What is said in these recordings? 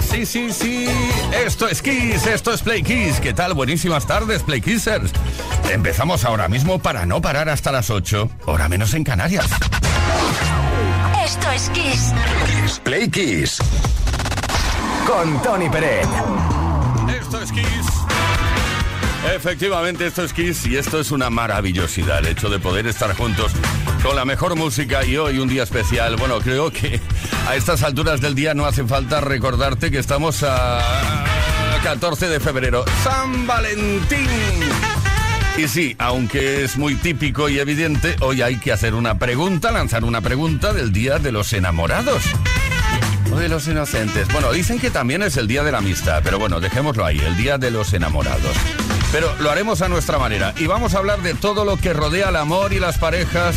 Sí, sí, sí. Esto es Kiss, esto es Play Kiss. ¿Qué tal? Buenísimas tardes, Play Kissers. Empezamos ahora mismo para no parar hasta las 8, hora menos en Canarias. Esto es Kiss. Play Kiss. Con Tony Pérez. Esto es Kiss. Efectivamente, esto es Kiss y esto es una maravillosidad, el hecho de poder estar juntos con la mejor música y hoy un día especial. Bueno, creo que a estas alturas del día no hace falta recordarte que estamos a 14 de febrero, San Valentín. Y sí, aunque es muy típico y evidente, hoy hay que hacer una pregunta, lanzar una pregunta del Día de los Enamorados. O de los Inocentes. Bueno, dicen que también es el Día de la Amistad, pero bueno, dejémoslo ahí, el Día de los Enamorados. Pero lo haremos a nuestra manera y vamos a hablar de todo lo que rodea al amor y las parejas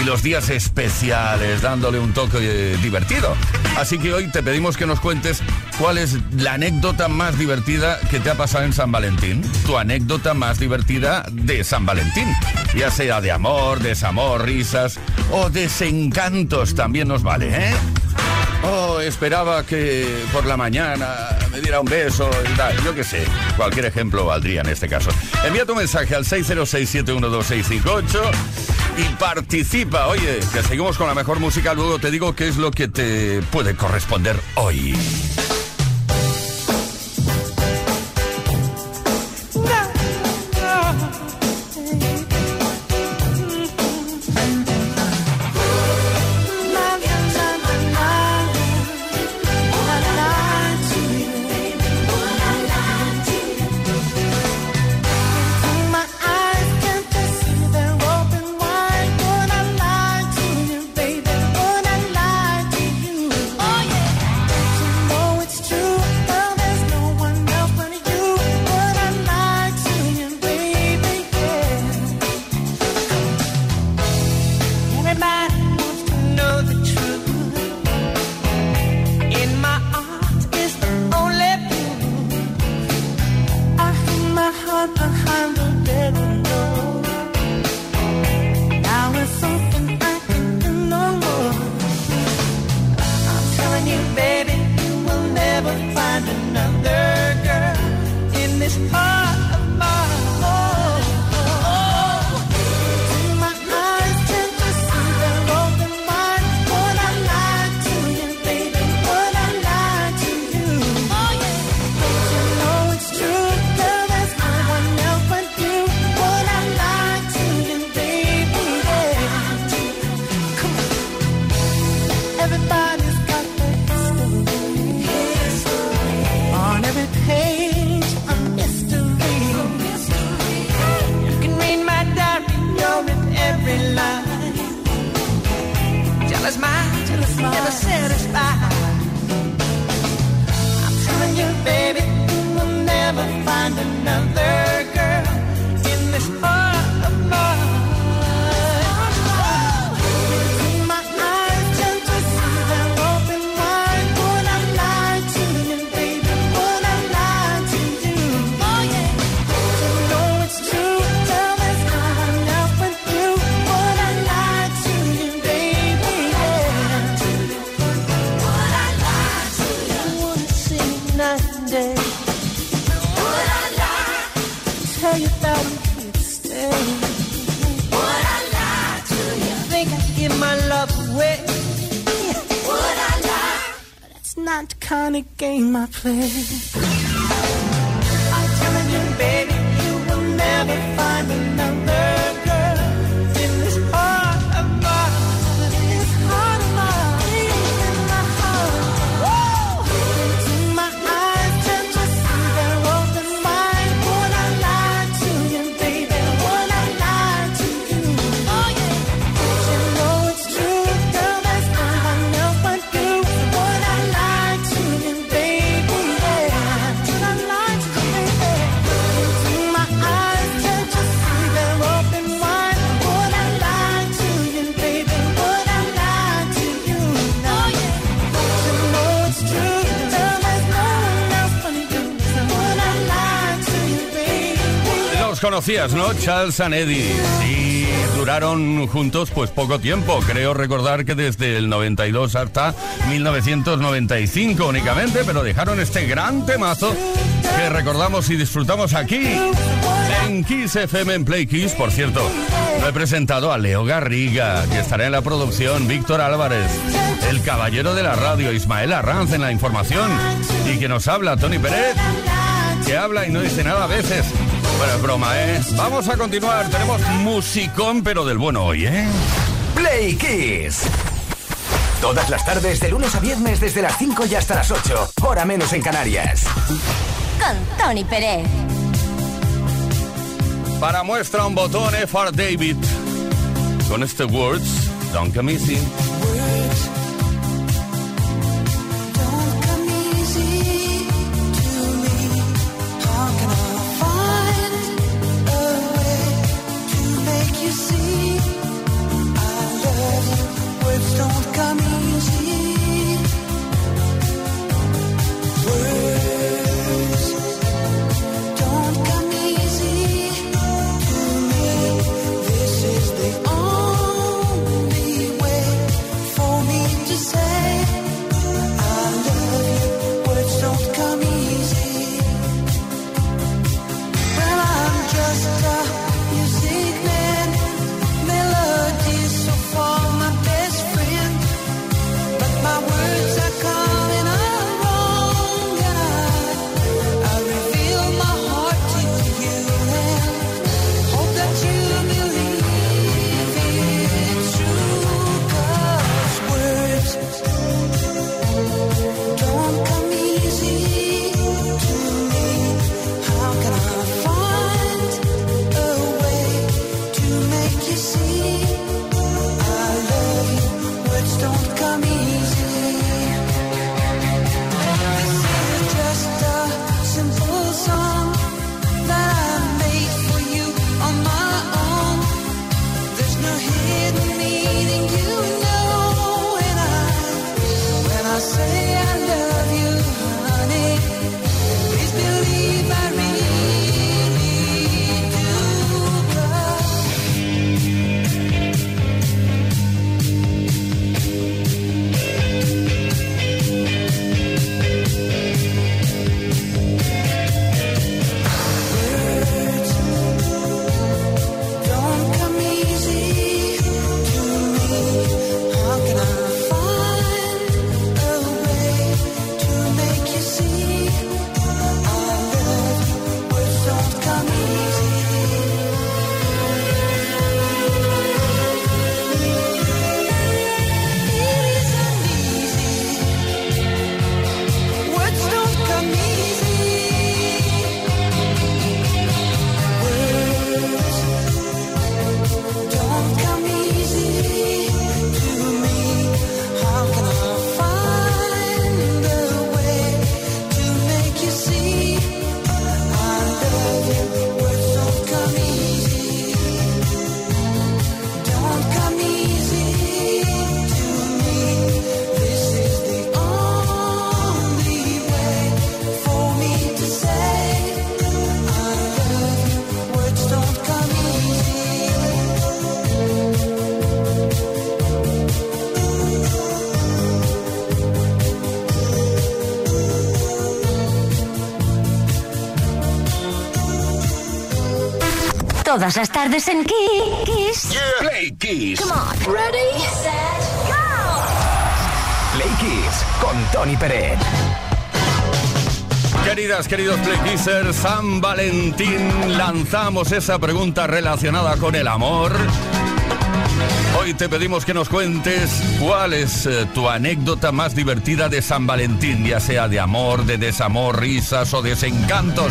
y los días especiales, dándole un toque divertido. Así que hoy te pedimos que nos cuentes cuál es la anécdota más divertida que te ha pasado en San Valentín. Tu anécdota más divertida de San Valentín. Ya sea de amor, desamor, risas o desencantos también nos vale, ¿eh? Oh, esperaba que por la mañana me diera un beso. Yo qué sé, cualquier ejemplo valdría en este caso. Envía tu mensaje al 606-712-658 y participa. Oye, que seguimos con la mejor música, luego te digo qué es lo que te puede corresponder hoy. Play. Conocías, ¿no? Charles and Eddie. Y duraron juntos pues poco tiempo. Creo recordar que desde el 92 hasta 1995 únicamente, pero dejaron este gran temazo que recordamos y disfrutamos aquí en Kiss FM en Play Kiss. Por cierto, lo he presentado a Leo Garriga, que estará en la producción, Víctor Álvarez, el caballero de la radio, Ismael Arranz en la información y que nos habla Tony Pérez, que habla y no dice nada a veces. Bueno, es broma, ¿eh? Vamos a continuar. Tenemos musicón, pero del bueno hoy, ¿eh? Play Kiss. Todas las tardes, de lunes a viernes, desde las 5 y hasta las 8. Hora menos en Canarias. Con Tony Pérez. Para muestra un botón F.R. David. Con este Words, Don't Come Easy. you see, I love you. Words don't come easy. Todas las tardes en Kiss. Play Kiss. Come on. Ready, set, go. Play Kiss con Tony Peret. Queridas, queridos Play Kissers, San Valentín lanzamos esa pregunta relacionada con el amor. Hoy te pedimos que nos cuentes cuál es eh, tu anécdota más divertida de San Valentín, ya sea de amor, de desamor, risas o desencantos.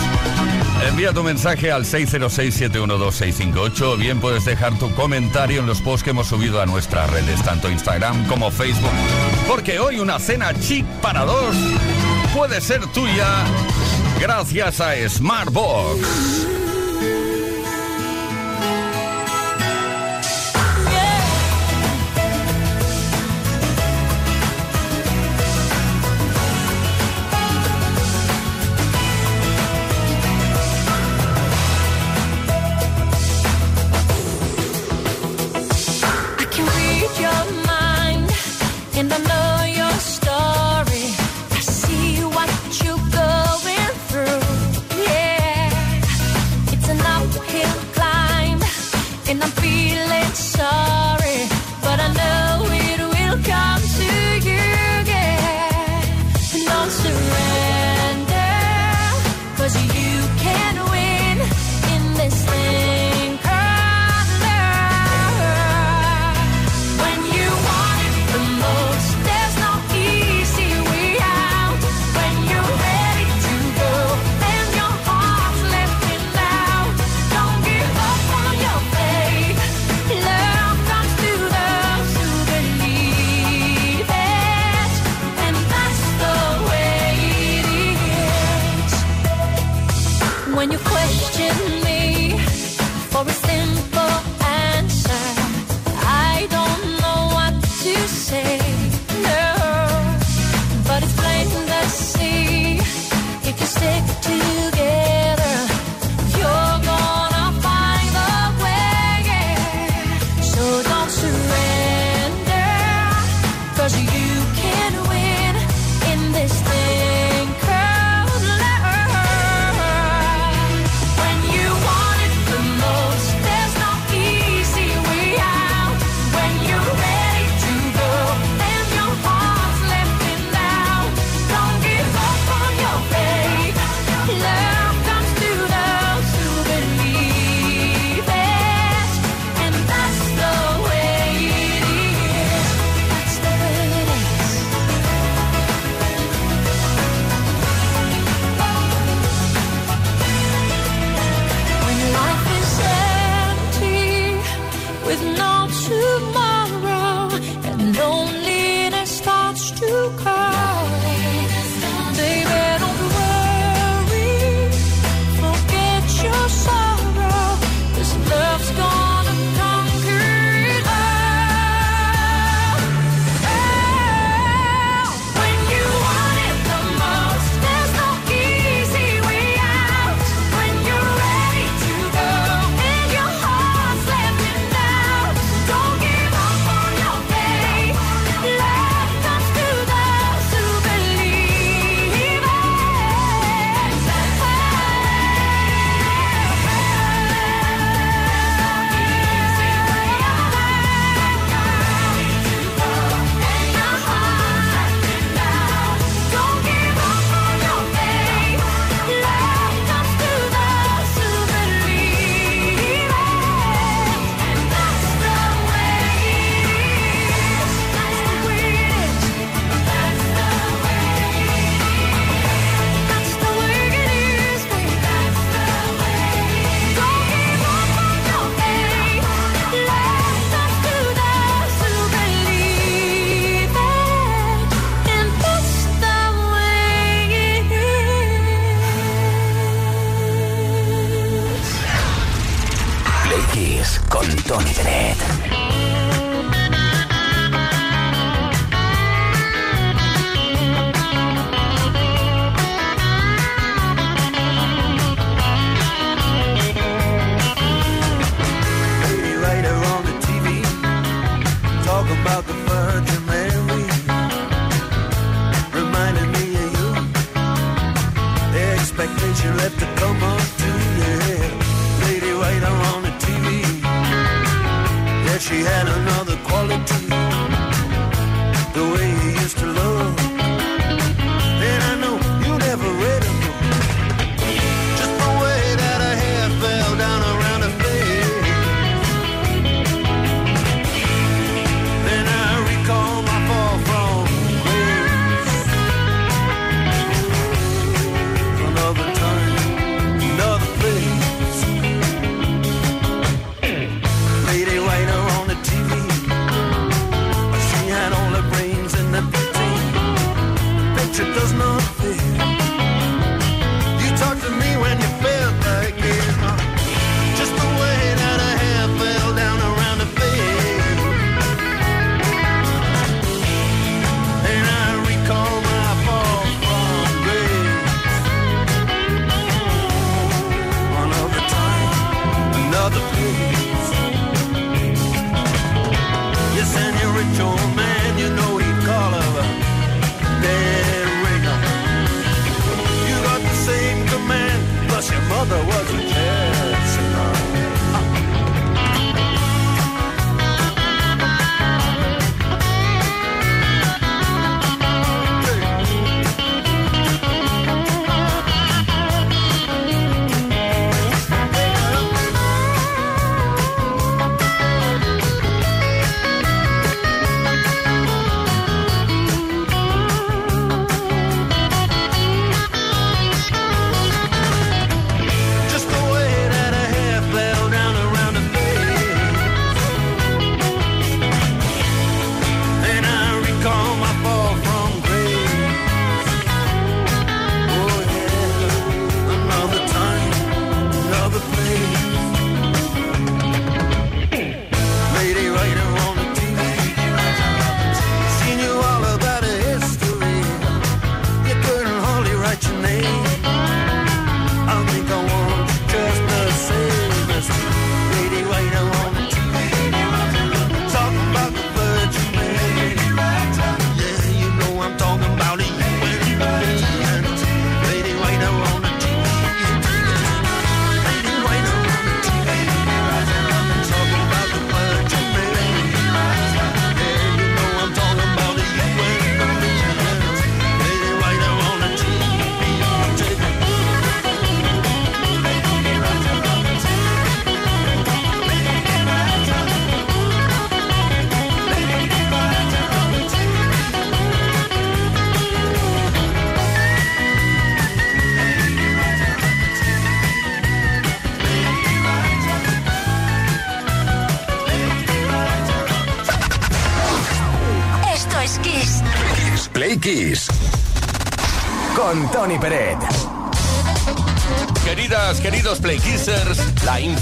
Envía tu mensaje al 606-712-658 o bien puedes dejar tu comentario en los posts que hemos subido a nuestras redes, tanto Instagram como Facebook. Porque hoy una cena chic para dos puede ser tuya gracias a Smartbox.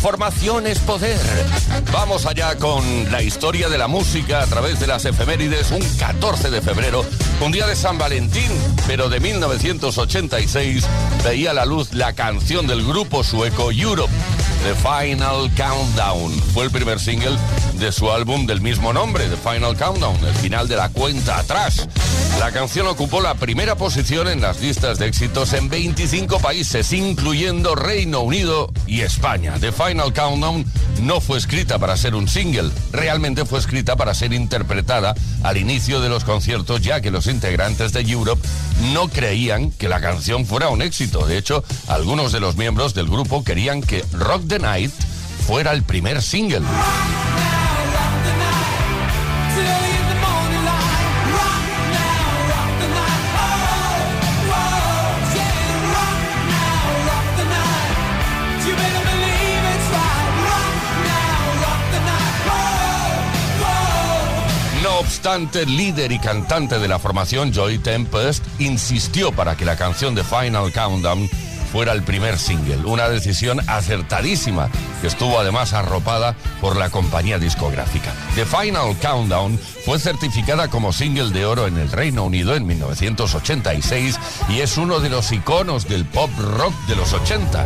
Información es poder. Vamos allá con la historia de la música a través de las efemérides. Un 14 de febrero, un día de San Valentín, pero de 1986, veía la luz la canción del grupo sueco Europe, The Final Countdown. Fue el primer single de su álbum del mismo nombre, The Final Countdown, el final de la cuenta atrás. La canción ocupó la primera posición en las listas de éxitos en 25 países, incluyendo Reino Unido y España. The Final Countdown no fue escrita para ser un single, realmente fue escrita para ser interpretada al inicio de los conciertos, ya que los integrantes de Europe no creían que la canción fuera un éxito. De hecho, algunos de los miembros del grupo querían que Rock the Night fuera el primer single. Obstante, líder y cantante de la formación, Joy Tempest, insistió para que la canción de Final Countdown fuera el primer single. Una decisión acertadísima que estuvo además arropada por la compañía discográfica. The Final Countdown fue certificada como single de oro en el Reino Unido en 1986 y es uno de los iconos del pop rock de los 80.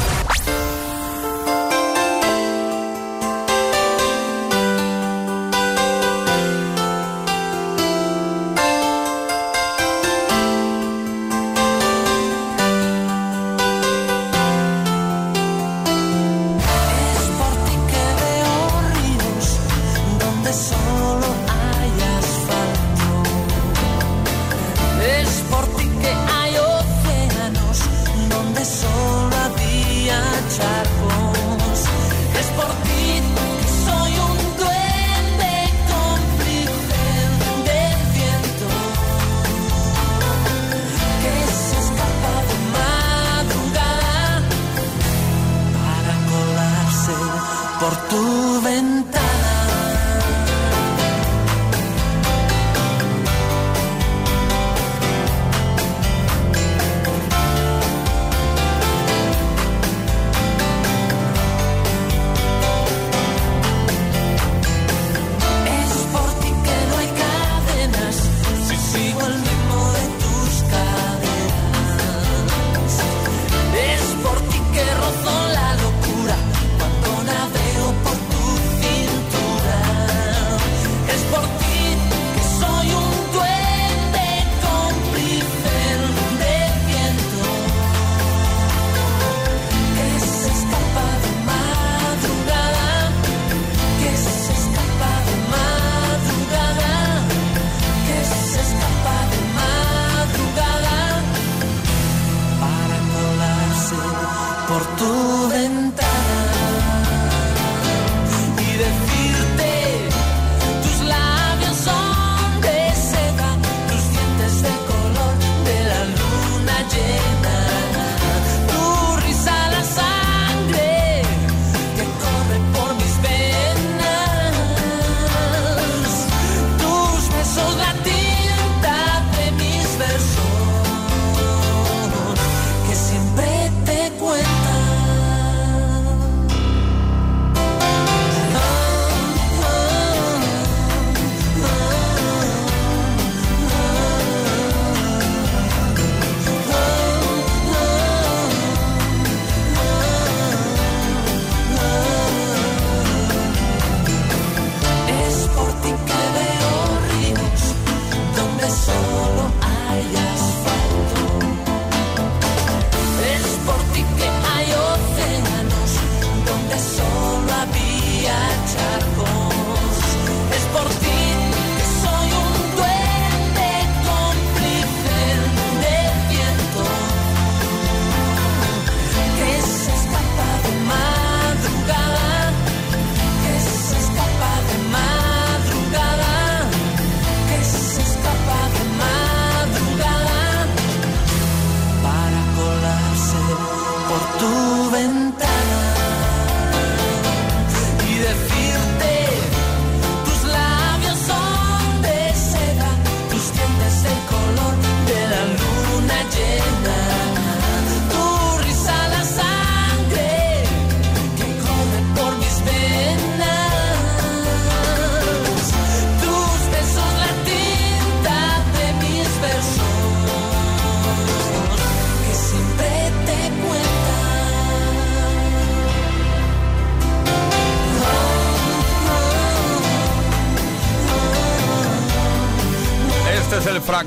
Por tu ventana.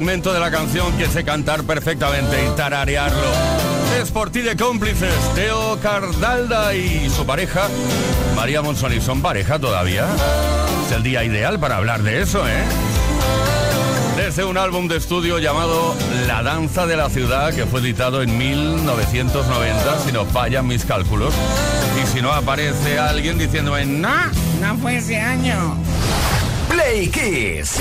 Fragmento de la canción que sé cantar perfectamente y tararearlo. Es por ti de cómplices, Teo Cardalda y su pareja, María Monsoni. ¿Son pareja todavía? Es el día ideal para hablar de eso, ¿eh? Desde un álbum de estudio llamado La Danza de la Ciudad, que fue editado en 1990, si no fallan mis cálculos. Y si no aparece alguien diciéndome, no, no fue ese año. Play Kiss.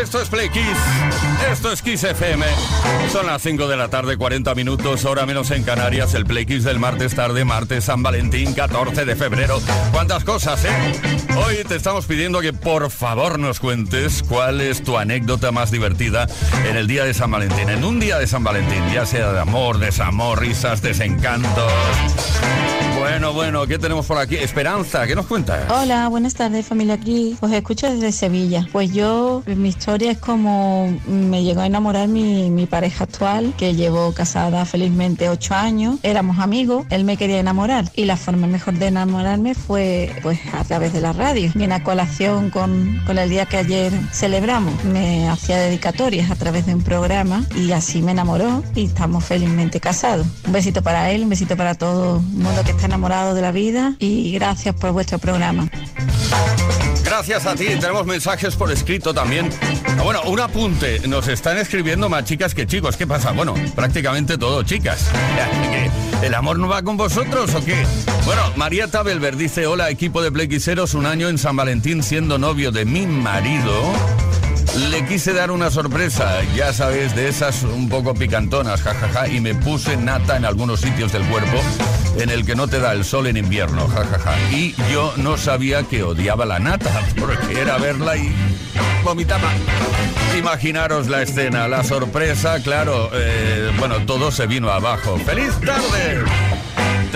Esto es Play Kiss. Esto es Kiss FM. Son las 5 de la tarde, 40 minutos, hora menos en Canarias. El Play Kiss del martes tarde, martes San Valentín, 14 de febrero. ¿Cuántas cosas, eh? Hoy te estamos pidiendo que por favor nos cuentes cuál es tu anécdota más divertida en el día de San Valentín. En un día de San Valentín, ya sea de amor, desamor, risas, desencantos. Bueno, bueno, ¿qué tenemos por aquí? Esperanza, ¿qué nos cuenta. Hola, buenas tardes familia aquí. Os escucho desde Sevilla. Pues yo, mi historia es como me llegó a enamorar mi, pareja actual, que llevo casada felizmente ocho años. Éramos amigos, él me quería enamorar y la forma mejor de enamorarme fue pues a través de la radio. Viene a colación con, con el día que ayer celebramos. Me hacía dedicatorias a través de un programa y así me enamoró y estamos felizmente casados. Un besito para él, un besito para todo el mundo que está enamorado de la vida y gracias por vuestro programa. Gracias a ti. Tenemos mensajes por escrito también. Bueno, un apunte. Nos están escribiendo más chicas que chicos. ¿Qué pasa? Bueno, prácticamente todo chicas. ¿El amor no va con vosotros o qué? Bueno, Marieta Belver dice, hola equipo de Plequiseros, un año en San Valentín siendo novio de mi marido. Le quise dar una sorpresa, ya sabes, de esas un poco picantonas, jajaja, y me puse nata en algunos sitios del cuerpo en el que no te da el sol en invierno, jajaja. Y yo no sabía que odiaba la nata, porque era verla y vomitaba. Imaginaros la escena, la sorpresa, claro, eh, bueno, todo se vino abajo. ¡Feliz tarde!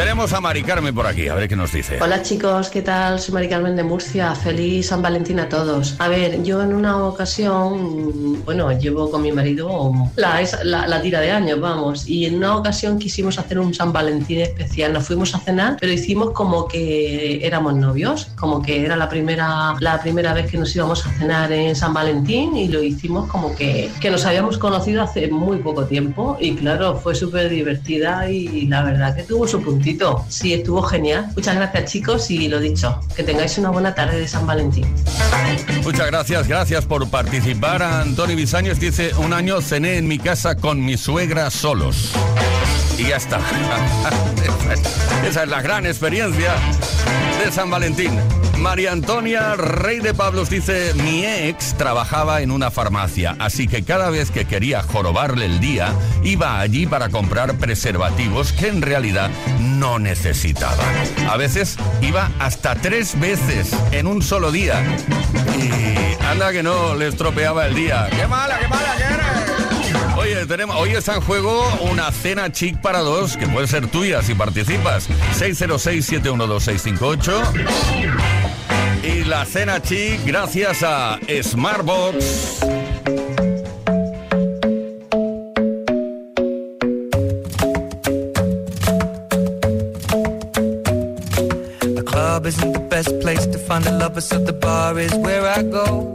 Tenemos a Mari Carmen por aquí, a ver qué nos dice. Hola chicos, ¿qué tal? Soy Mari Carmen de Murcia. Feliz San Valentín a todos. A ver, yo en una ocasión, bueno, llevo con mi marido la, tira de años, vamos, y en una ocasión quisimos hacer un San Valentín especial. Nos fuimos a cenar, pero hicimos como que éramos novios, como que era la primera, la primera vez que nos íbamos a cenar en San Valentín y lo hicimos como que, que nos habíamos conocido hace muy poco tiempo y claro, fue súper divertida y la verdad que tuvo su puntito. Sí, estuvo genial. Muchas gracias chicos y lo dicho, que tengáis una buena tarde de San Valentín. Muchas gracias, gracias por participar. Antonio Bisaños dice, un año cené en mi casa con mi suegra solos. Y ya está. Esa es la gran experiencia de San Valentín. María Antonia Rey de Pablos dice, mi ex trabajaba en una farmacia, así que cada vez que quería jorobarle el día, iba allí para comprar preservativos que en realidad no necesitaba. A veces iba hasta tres veces en un solo día. Y anda que no le estropeaba el día. ¡Qué mala, qué mala! Oye, tenemos, hoy está en juego una cena chic para dos que puede ser tuya si participas. 606-712-658. Y la cena chic gracias a Smartbox. The club isn't the best place to find a lover, so the bar is where I go.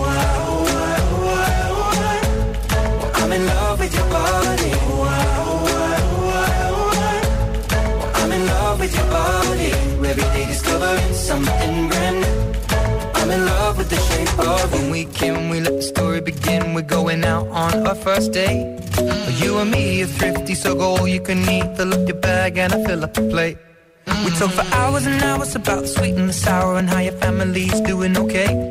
I'm in love with your body. I'm in love with your body. Every day discovering something brand new. I'm in love with the shape of when we came, we let the story begin. We're going out on our first date. You and me are thrifty, so go all you can eat. Fill up your bag and I fill up the plate. We talk for hours and hours about the sweet and the sour and how your family's doing okay.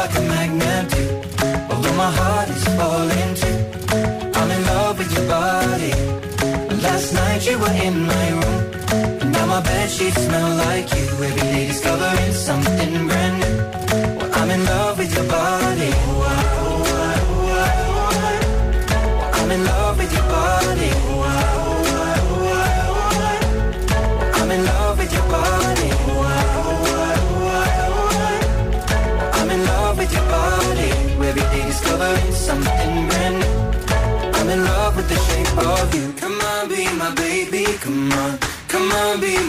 Like a magnet do. Although my heart is falling too. I'm in love with your body. Last night you were in my room. And now my bed sheets smell like you. Every day discovering something brand new. Well, I'm in love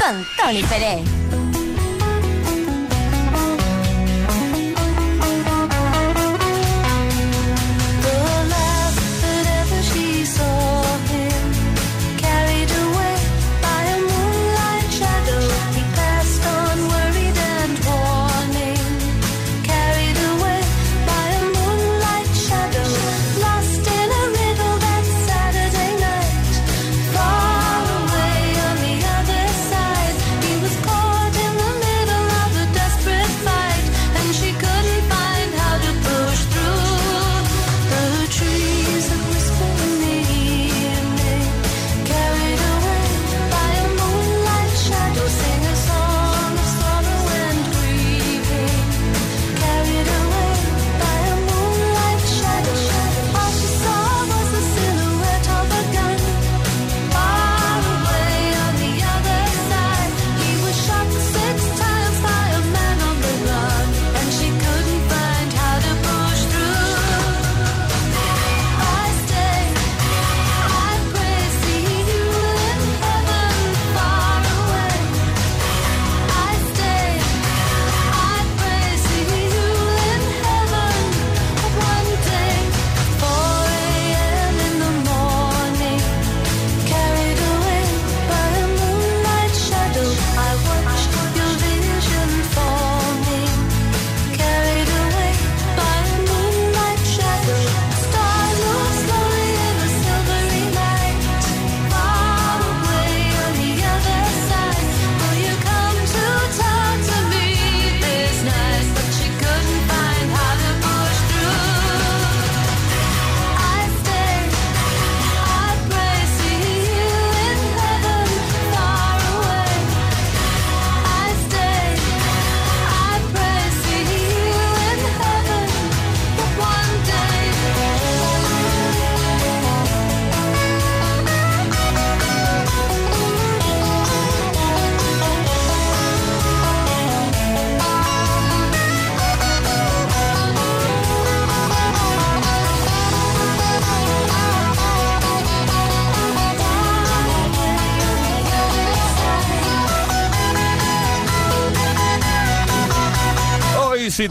Con Tony Pérez.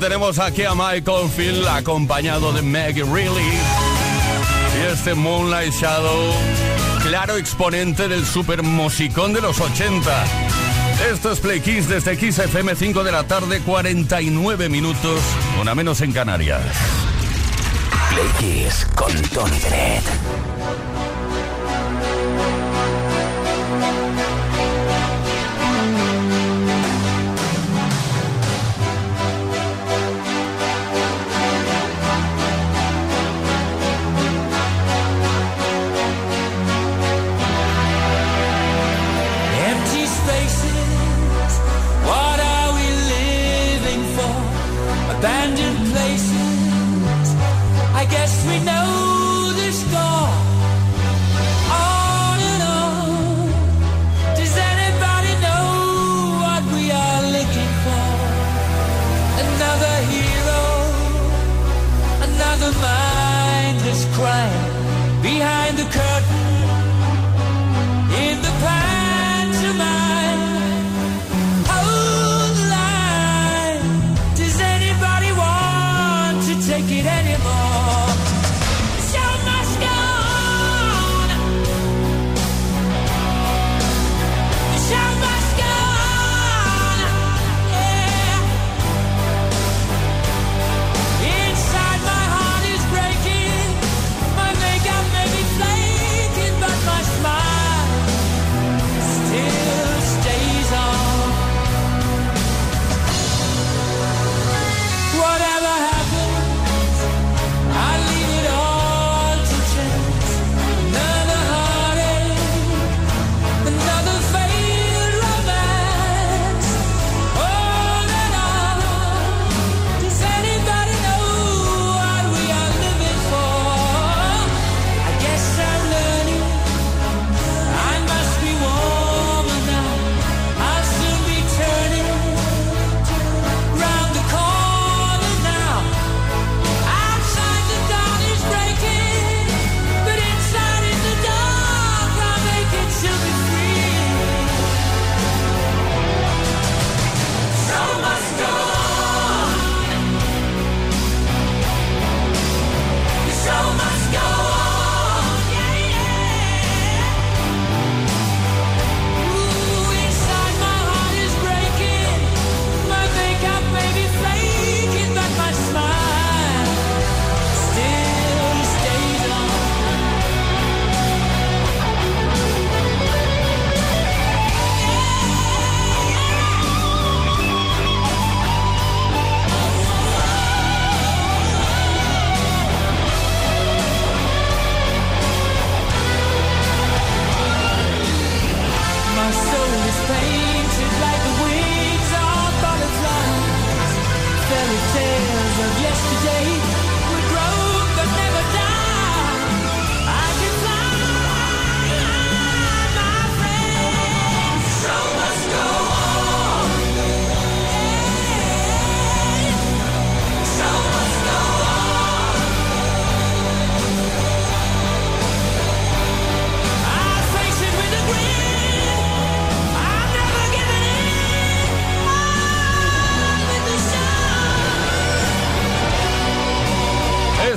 Tenemos aquí a Michael Field acompañado de Maggie Reilly. Y este Moonlight Shadow, claro exponente del super musicón de los 80. Esto es Play Kiss desde Kiss FM 5 de la tarde, 49 minutos, una menos en Canarias. Play con Tony.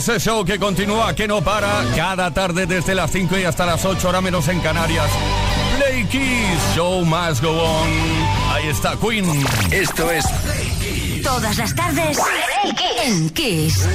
ese show que continúa, que no para, cada tarde desde las 5 y hasta las 8, hora menos en Canarias. Play Kiss, show más go on. Ahí está Queen. Esto es Play Kiss. Todas las tardes, Play Kiss. en Kiss.